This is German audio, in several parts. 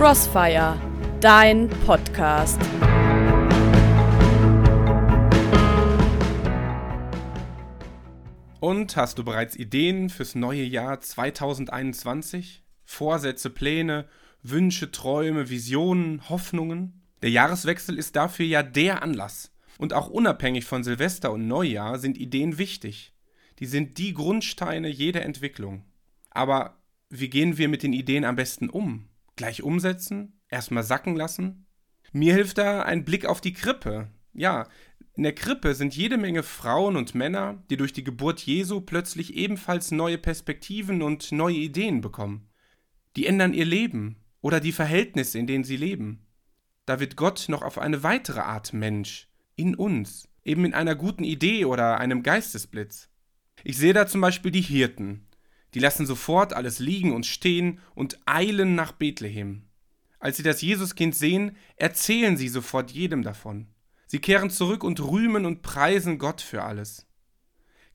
Crossfire, dein Podcast. Und hast du bereits Ideen fürs neue Jahr 2021? Vorsätze, Pläne, Wünsche, Träume, Visionen, Hoffnungen? Der Jahreswechsel ist dafür ja der Anlass. Und auch unabhängig von Silvester und Neujahr sind Ideen wichtig. Die sind die Grundsteine jeder Entwicklung. Aber wie gehen wir mit den Ideen am besten um? Gleich umsetzen? Erstmal sacken lassen? Mir hilft da ein Blick auf die Krippe. Ja, in der Krippe sind jede Menge Frauen und Männer, die durch die Geburt Jesu plötzlich ebenfalls neue Perspektiven und neue Ideen bekommen. Die ändern ihr Leben oder die Verhältnisse, in denen sie leben. Da wird Gott noch auf eine weitere Art Mensch, in uns, eben in einer guten Idee oder einem Geistesblitz. Ich sehe da zum Beispiel die Hirten, die lassen sofort alles liegen und stehen und eilen nach Bethlehem. Als sie das Jesuskind sehen, erzählen sie sofort jedem davon. Sie kehren zurück und rühmen und preisen Gott für alles.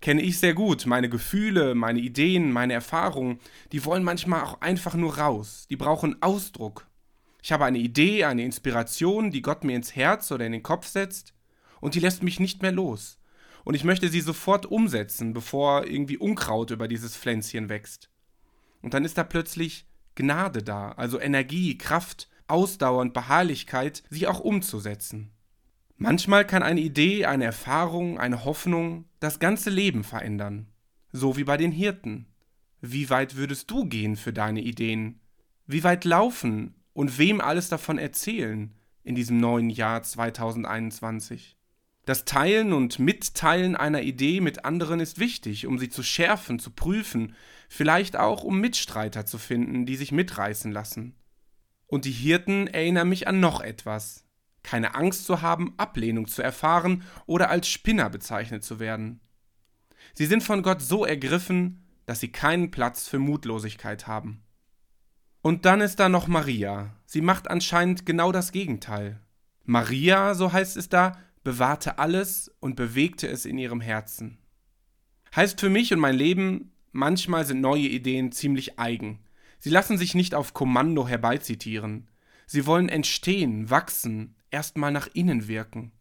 Kenne ich sehr gut, meine Gefühle, meine Ideen, meine Erfahrungen, die wollen manchmal auch einfach nur raus, die brauchen Ausdruck. Ich habe eine Idee, eine Inspiration, die Gott mir ins Herz oder in den Kopf setzt, und die lässt mich nicht mehr los und ich möchte sie sofort umsetzen, bevor irgendwie Unkraut über dieses Pflänzchen wächst. Und dann ist da plötzlich Gnade da, also Energie, Kraft, Ausdauer und Beharrlichkeit, sie auch umzusetzen. Manchmal kann eine Idee, eine Erfahrung, eine Hoffnung das ganze Leben verändern. So wie bei den Hirten. Wie weit würdest du gehen für deine Ideen? Wie weit laufen und wem alles davon erzählen in diesem neuen Jahr 2021? Das Teilen und Mitteilen einer Idee mit anderen ist wichtig, um sie zu schärfen, zu prüfen, vielleicht auch um Mitstreiter zu finden, die sich mitreißen lassen. Und die Hirten erinnern mich an noch etwas. Keine Angst zu haben, Ablehnung zu erfahren oder als Spinner bezeichnet zu werden. Sie sind von Gott so ergriffen, dass sie keinen Platz für Mutlosigkeit haben. Und dann ist da noch Maria. Sie macht anscheinend genau das Gegenteil. Maria, so heißt es da, bewahrte alles und bewegte es in ihrem Herzen. Heißt für mich und mein Leben, manchmal sind neue Ideen ziemlich eigen. Sie lassen sich nicht auf Kommando herbeizitieren. Sie wollen entstehen, wachsen, erstmal nach innen wirken.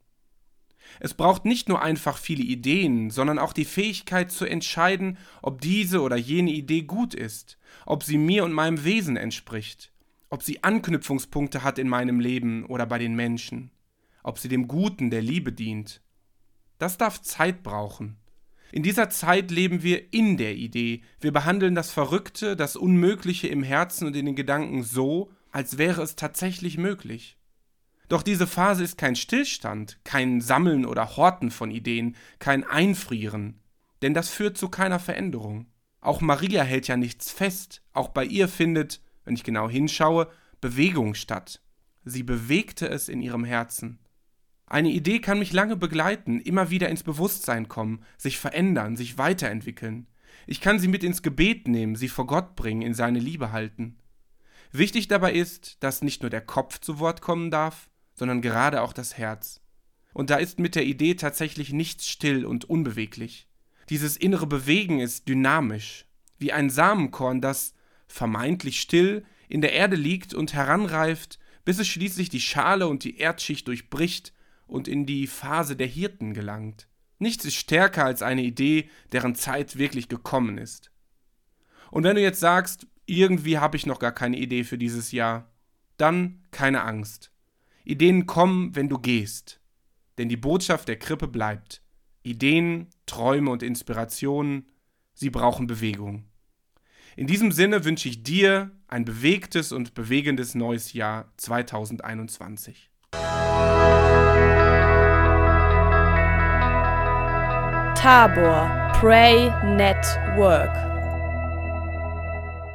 Es braucht nicht nur einfach viele Ideen, sondern auch die Fähigkeit zu entscheiden, ob diese oder jene Idee gut ist, ob sie mir und meinem Wesen entspricht, ob sie Anknüpfungspunkte hat in meinem Leben oder bei den Menschen ob sie dem Guten, der Liebe dient. Das darf Zeit brauchen. In dieser Zeit leben wir in der Idee. Wir behandeln das Verrückte, das Unmögliche im Herzen und in den Gedanken so, als wäre es tatsächlich möglich. Doch diese Phase ist kein Stillstand, kein Sammeln oder Horten von Ideen, kein Einfrieren, denn das führt zu keiner Veränderung. Auch Maria hält ja nichts fest, auch bei ihr findet, wenn ich genau hinschaue, Bewegung statt. Sie bewegte es in ihrem Herzen. Eine Idee kann mich lange begleiten, immer wieder ins Bewusstsein kommen, sich verändern, sich weiterentwickeln. Ich kann sie mit ins Gebet nehmen, sie vor Gott bringen, in seine Liebe halten. Wichtig dabei ist, dass nicht nur der Kopf zu Wort kommen darf, sondern gerade auch das Herz. Und da ist mit der Idee tatsächlich nichts still und unbeweglich. Dieses innere Bewegen ist dynamisch, wie ein Samenkorn, das, vermeintlich still, in der Erde liegt und heranreift, bis es schließlich die Schale und die Erdschicht durchbricht und in die Phase der Hirten gelangt. Nichts ist stärker als eine Idee, deren Zeit wirklich gekommen ist. Und wenn du jetzt sagst, irgendwie habe ich noch gar keine Idee für dieses Jahr, dann keine Angst. Ideen kommen, wenn du gehst. Denn die Botschaft der Krippe bleibt. Ideen, Träume und Inspirationen, sie brauchen Bewegung. In diesem Sinne wünsche ich dir ein bewegtes und bewegendes neues Jahr 2021. Tabor Pray Network.